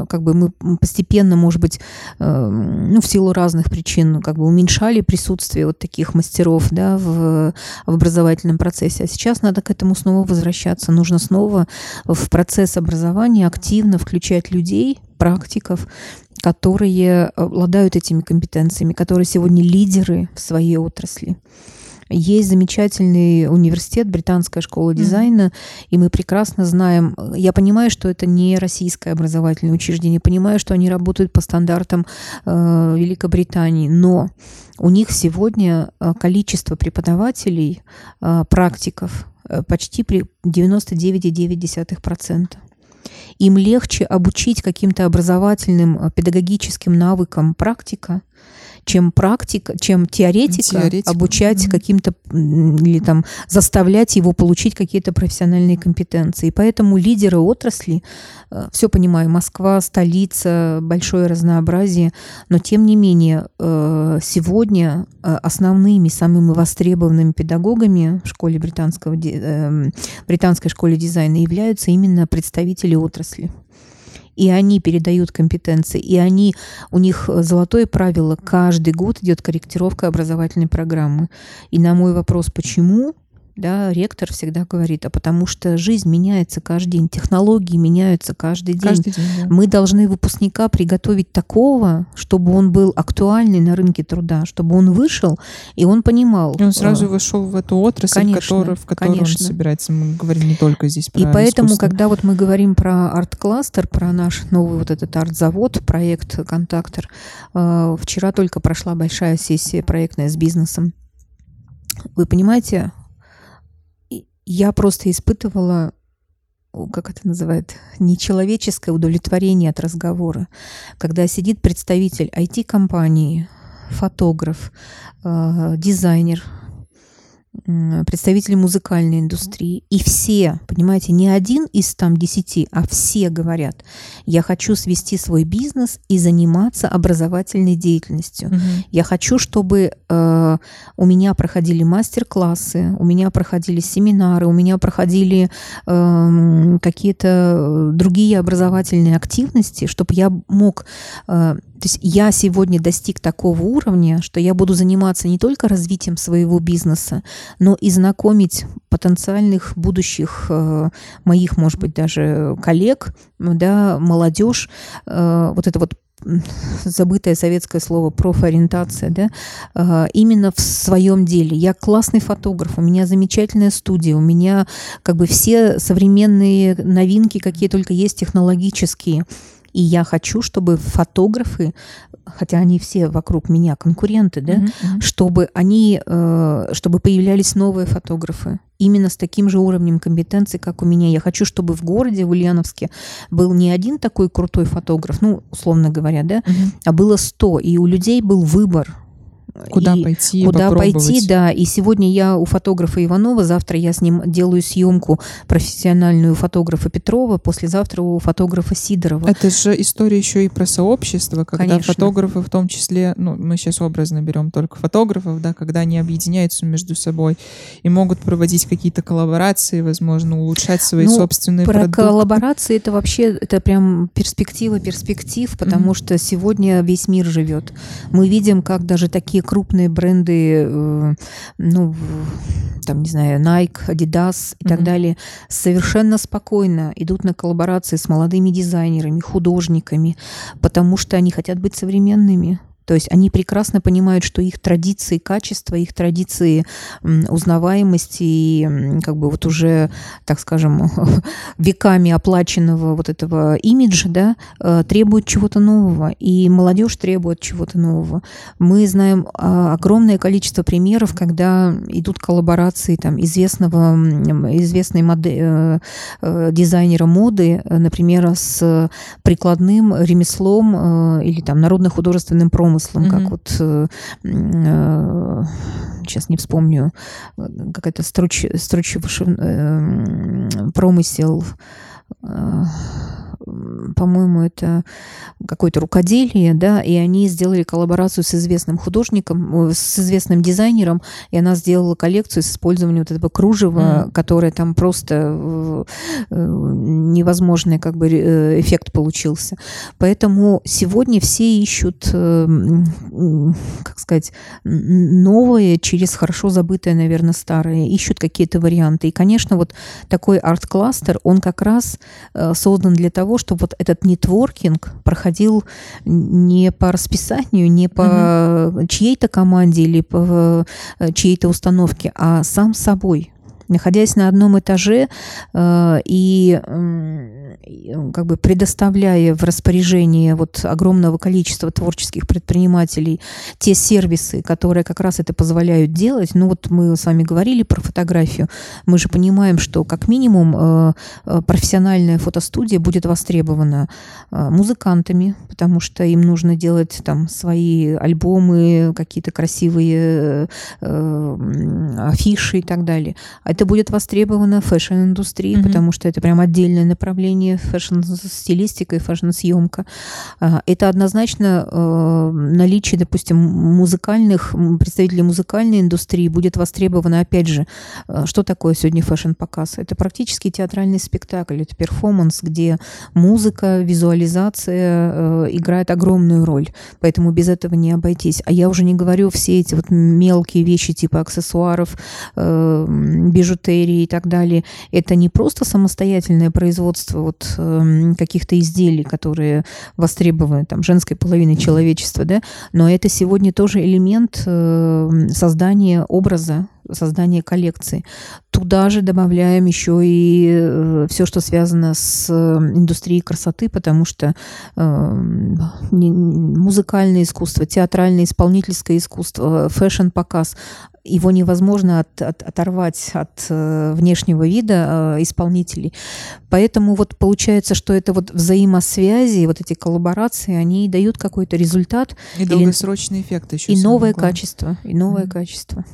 как бы мы постепенно, может быть, ну, в силу разных причин, как бы уменьшали присутствие вот таких мастеров да, в, в образовательном процессе. А сейчас надо к этому снова возвращаться. Нужно снова в процесс образования активно включать людей, практиков, которые обладают этими компетенциями, которые сегодня лидеры в своей отрасли. Есть замечательный университет, британская школа дизайна, mm-hmm. и мы прекрасно знаем, я понимаю, что это не российское образовательное учреждение, понимаю, что они работают по стандартам э, Великобритании, но у них сегодня э, количество преподавателей, э, практиков э, почти при 99,9%. Им легче обучить каким-то образовательным э, педагогическим навыкам практика, чем практика, чем теоретика, теоретика. обучать mm-hmm. каким-то или там заставлять его получить какие-то профессиональные компетенции. И поэтому лидеры отрасли, э, все понимаю, Москва, столица, большое разнообразие, но тем не менее э, сегодня э, основными, самыми востребованными педагогами в школе британского, британской школе дизайна являются именно представители отрасли и они передают компетенции, и они, у них золотое правило, каждый год идет корректировка образовательной программы. И на мой вопрос, почему, да, ректор всегда говорит, а потому что жизнь меняется каждый день, технологии меняются каждый день. Каждый день да. Мы должны выпускника приготовить такого, чтобы он был актуальный на рынке труда, чтобы он вышел и он понимал. И он сразу э, вошел в эту отрасль, конечно, в которой, в которой конечно. он собирается. Мы говорим не только здесь про И поэтому, искусство. когда вот мы говорим про арт-кластер, про наш новый вот этот арт-завод, проект «Контактор», э, вчера только прошла большая сессия проектная с бизнесом. Вы понимаете, я просто испытывала как это называют, нечеловеческое удовлетворение от разговора, когда сидит представитель IT-компании, фотограф, э, дизайнер, представители музыкальной индустрии. И все, понимаете, не один из там десяти, а все говорят, я хочу свести свой бизнес и заниматься образовательной деятельностью. Угу. Я хочу, чтобы э, у меня проходили мастер-классы, у меня проходили семинары, у меня проходили эм, э, какие-то другие образовательные активности, чтобы я мог э, то есть я сегодня достиг такого уровня, что я буду заниматься не только развитием своего бизнеса, но и знакомить потенциальных будущих э, моих, может быть, даже коллег, да, молодежь, э, вот это вот забытое советское слово профориентация, да, э, именно в своем деле. Я классный фотограф, у меня замечательная студия, у меня как бы все современные новинки, какие только есть технологические. И я хочу, чтобы фотографы, хотя они все вокруг меня конкуренты, да, mm-hmm. чтобы они, э, чтобы появлялись новые фотографы именно с таким же уровнем компетенции, как у меня. Я хочу, чтобы в городе, в Ульяновске, был не один такой крутой фотограф, ну, условно говоря, да, mm-hmm. а было сто, и у людей был выбор Куда и пойти, Куда пойти, да. И сегодня я у фотографа Иванова, завтра я с ним делаю съемку профессиональную фотографа Петрова, послезавтра у фотографа Сидорова. Это же история еще и про сообщество, когда Конечно. фотографы в том числе, ну, мы сейчас образно берем только фотографов, да, когда они объединяются между собой и могут проводить какие-то коллаборации, возможно, улучшать свои ну, собственные про продукты. коллаборации это вообще, это прям перспектива перспектив, потому mm-hmm. что сегодня весь мир живет. Мы видим, как даже такие крупные бренды, э, ну, там, не знаю, Nike, Adidas и mm-hmm. так далее, совершенно спокойно идут на коллаборации с молодыми дизайнерами, художниками, потому что они хотят быть современными. То есть они прекрасно понимают, что их традиции качества, их традиции узнаваемости и как бы вот уже, так скажем, веками оплаченного вот этого имиджа, да, э, требуют чего-то нового. И молодежь требует чего-то нового. Мы знаем а, огромное количество примеров, когда идут коллаборации там известного, известной модель, э, э, дизайнера моды, например, с прикладным ремеслом или там народно-художественным промыслом замыслом, mm-hmm. как вот э, э, сейчас не вспомню, какая-то струч, струч, э, промысел э, по-моему, это какое-то рукоделие, да, и они сделали коллаборацию с известным художником, с известным дизайнером, и она сделала коллекцию с использованием вот этого кружева, mm. которое там просто невозможный как бы эффект получился. Поэтому сегодня все ищут, как сказать, новое через хорошо забытое, наверное, старое, ищут какие-то варианты. И, конечно, вот такой арт-кластер, он как раз создан для того, чтобы вот этот нетворкинг проходил не по расписанию, не по угу. чьей-то команде или по э, чьей-то установке, а сам собой находясь на одном этаже э, и как бы предоставляя в распоряжение вот огромного количества творческих предпринимателей те сервисы, которые как раз это позволяют делать. Ну вот мы с вами говорили про фотографию. Мы же понимаем, что как минимум э, э, профессиональная фотостудия будет востребована э, музыкантами, потому что им нужно делать там свои альбомы, какие-то красивые афиши и так далее. А это будет востребовано фэшн-индустрией, mm-hmm. потому что это прям отдельное направление фэшн-стилистика и фэшн-съемка. А, это однозначно наличие, допустим, музыкальных, представителей музыкальной индустрии будет востребовано, опять же, что такое сегодня фэшн-показ? Это практически театральный спектакль, это перформанс, где музыка, визуализация э, играет огромную роль. Поэтому без этого не обойтись. А я уже не говорю все эти вот мелкие вещи типа аксессуаров, э, бижутерии и так далее. Это не просто самостоятельное производство вот э, каких-то изделий, которые востребованы там женской половиной человечества, да, но это сегодня тоже элемент э, создания образа создание коллекции. Туда же добавляем еще и э, все, что связано с индустрией красоты, потому что э, музыкальное искусство, театральное, исполнительское искусство, фэшн-показ, его невозможно от, от, оторвать от э, внешнего вида э, исполнителей. Поэтому вот получается, что это вот взаимосвязи, вот эти коллаборации, они дают какой-то результат. И или, долгосрочный эффект еще. И новое главное. качество. И новое mm-hmm. качество.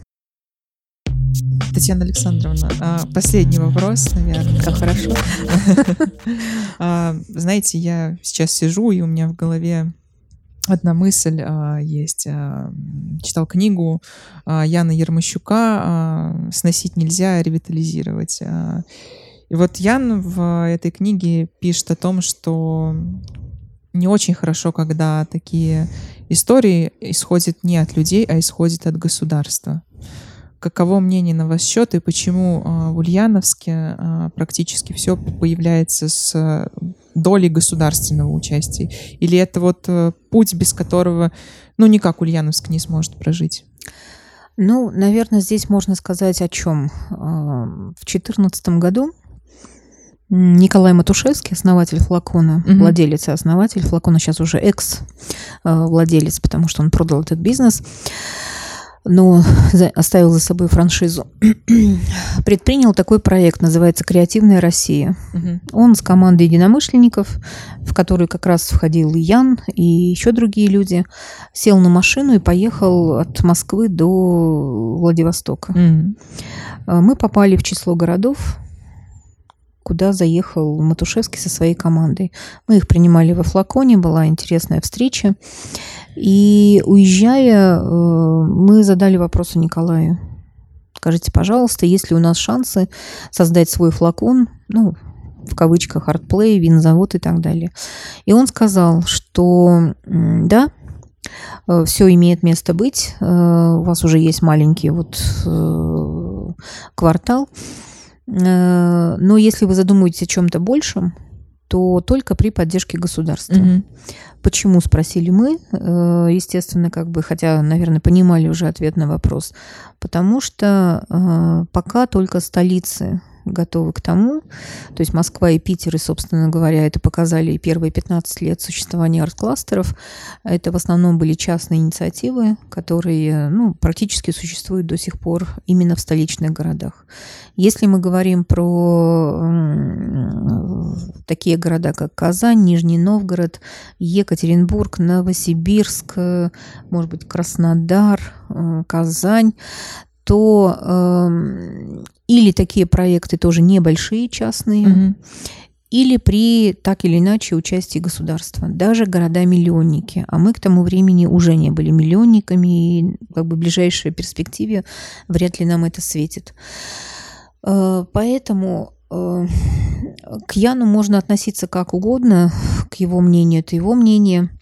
Татьяна Александровна, а, последний вопрос, наверное. Как хорошо. А, знаете, я сейчас сижу, и у меня в голове одна мысль а, есть. Читал книгу Яна Ермощука «Сносить нельзя, ревитализировать». И вот Ян в этой книге пишет о том, что не очень хорошо, когда такие истории исходят не от людей, а исходят от государства каково мнение на ваш счет и почему а, в Ульяновске а, практически все появляется с долей государственного участия? Или это вот э, путь, без которого, ну, никак Ульяновск не сможет прожить? Ну, наверное, здесь можно сказать о чем. А, в 2014 году Николай Матушевский, основатель флакона, угу. владелец и основатель флакона, сейчас уже экс-владелец, потому что он продал этот бизнес, но оставил за собой франшизу, предпринял такой проект, называется «Креативная Россия». Угу. Он с командой единомышленников, в которую как раз входил и Ян, и еще другие люди, сел на машину и поехал от Москвы до Владивостока. Угу. Мы попали в число городов, куда заехал Матушевский со своей командой. Мы их принимали во флаконе, была интересная встреча. И уезжая, э, мы задали вопрос Николаю. Скажите, пожалуйста, есть ли у нас шансы создать свой флакон, ну, в кавычках, артплей, винзавод и так далее. И он сказал, что да, э, все имеет место быть, э, у вас уже есть маленький вот квартал, но если вы задумываетесь о чем-то большем, то только при поддержке государства. Угу. Почему, спросили мы, э, естественно, как бы, хотя, наверное, понимали уже ответ на вопрос. Потому что э, пока только столицы готовы к тому. То есть Москва и Питер, и, собственно говоря, это показали и первые 15 лет существования арт-кластеров. Это в основном были частные инициативы, которые ну, практически существуют до сих пор именно в столичных городах. Если мы говорим про такие города, как Казань, Нижний Новгород, Екатеринбург, Новосибирск, может быть, Краснодар, э, Казань, то э, или такие проекты тоже небольшие частные, угу. или при так или иначе участии государства, даже города-миллионники. А мы к тому времени уже не были миллионниками, и как бы в ближайшей перспективе вряд ли нам это светит. Э, поэтому э, к Яну можно относиться как угодно, к его мнению это его мнение –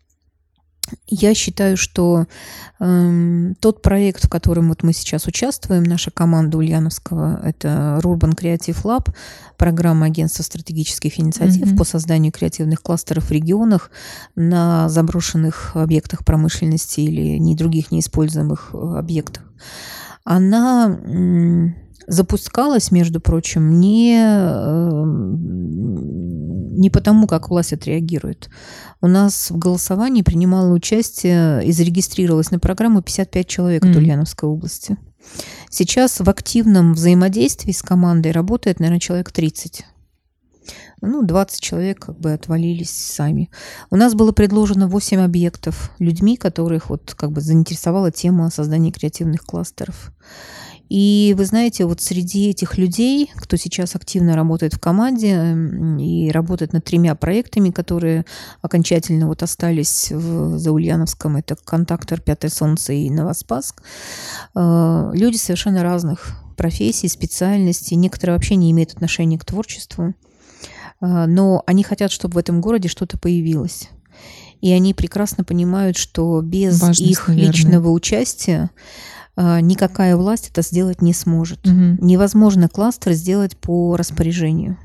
я считаю, что э, тот проект, в котором вот мы сейчас участвуем, наша команда Ульяновского, это Urban Creative Lab, программа агентства стратегических инициатив mm-hmm. по созданию креативных кластеров в регионах на заброшенных объектах промышленности или не других неиспользуемых э, объектах. Она запускалась, между прочим, не, э, не потому, как власть отреагирует. У нас в голосовании принимало участие и зарегистрировалось на программу 55 человек mm. от Ульяновской области. Сейчас в активном взаимодействии с командой работает, наверное, человек 30 ну, 20 человек как бы отвалились сами. У нас было предложено 8 объектов людьми, которых вот как бы заинтересовала тема создания креативных кластеров. И вы знаете, вот среди этих людей, кто сейчас активно работает в команде и работает над тремя проектами, которые окончательно вот остались в Заульяновском, это «Контактор», «Пятое солнце» и «Новоспаск», э, люди совершенно разных профессий, специальностей. Некоторые вообще не имеют отношения к творчеству, э, но они хотят, чтобы в этом городе что-то появилось и они прекрасно понимают, что без Важность, их наверное. личного участия никакая власть это сделать не сможет. Угу. Невозможно кластер сделать по распоряжению.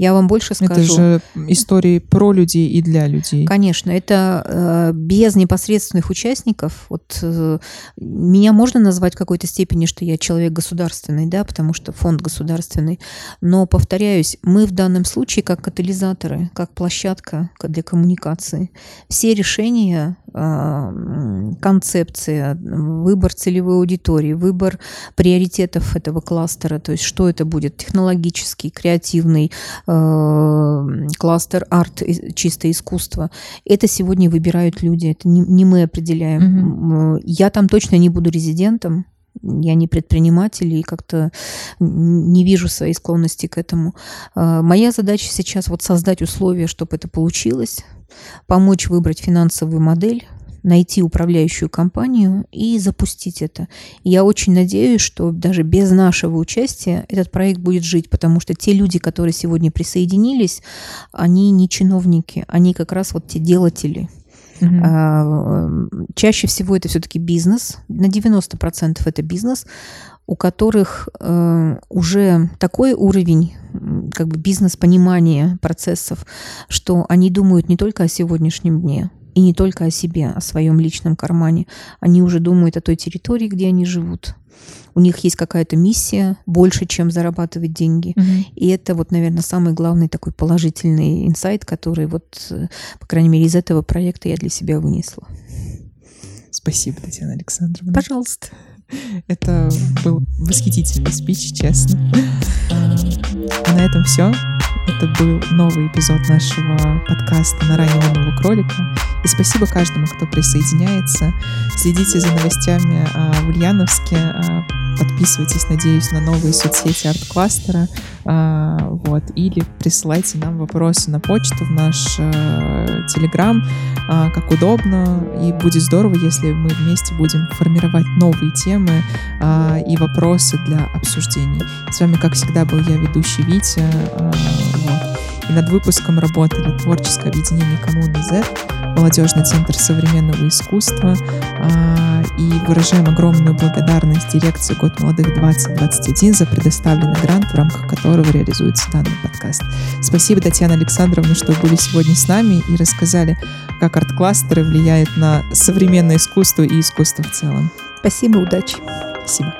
Я вам больше скажу. Это же истории про людей и для людей. Конечно, это э, без непосредственных участников. Вот э, меня можно назвать в какой-то степени, что я человек государственный, да, потому что фонд государственный. Но повторяюсь, мы в данном случае как катализаторы, как площадка для коммуникации. Все решения, э, концепция, выбор целевой аудитории, выбор приоритетов этого кластера, то есть что это будет технологический, креативный, Э, кластер арт, чисто искусство. Это сегодня выбирают люди, это не, не мы определяем. Угу. Я там точно не буду резидентом, я не предприниматель и как-то не вижу своей склонности к этому. Э, моя задача сейчас вот создать условия, чтобы это получилось, помочь выбрать финансовую модель, найти управляющую компанию и запустить это. я очень надеюсь, что даже без нашего участия этот проект будет жить, потому что те люди, которые сегодня присоединились, они не чиновники, они как раз вот те делатели. Угу. Чаще всего это все-таки бизнес, на 90% это бизнес, у которых э, уже такой уровень как бы бизнес-понимания процессов, что они думают не только о сегодняшнем дне, и не только о себе, о своем личном кармане. Они уже думают о той территории, где они живут. У них есть какая-то миссия больше, чем зарабатывать деньги. Угу. И это вот, наверное, самый главный такой положительный инсайт, который вот, по крайней мере, из этого проекта я для себя вынесла. Спасибо, Татьяна Александровна. Пожалуйста. Это был восхитительный спич, честно. А на этом все. Это был новый эпизод нашего подкаста «На раннего нового кролика». И спасибо каждому, кто присоединяется. Следите за новостями а, в Ульяновске. А, подписывайтесь, надеюсь, на новые соцсети арт-кластера. А, вот. Или присылайте нам вопросы на почту, в наш Телеграм, как удобно. И будет здорово, если мы вместе будем формировать новые темы и вопросы для обсуждений. С вами, как всегда, был я, ведущий Витя. Вот. И над выпуском работали Творческое объединение Коммуны Z, Молодежный центр современного искусства. А, и выражаем огромную благодарность дирекции «Год молодых 2021» за предоставленный грант, в рамках которого реализуется данный подкаст. Спасибо, Татьяна Александровна, что были сегодня с нами и рассказали, как арт-кластеры влияют на современное искусство и искусство в целом. Спасибо, удачи. Спасибо.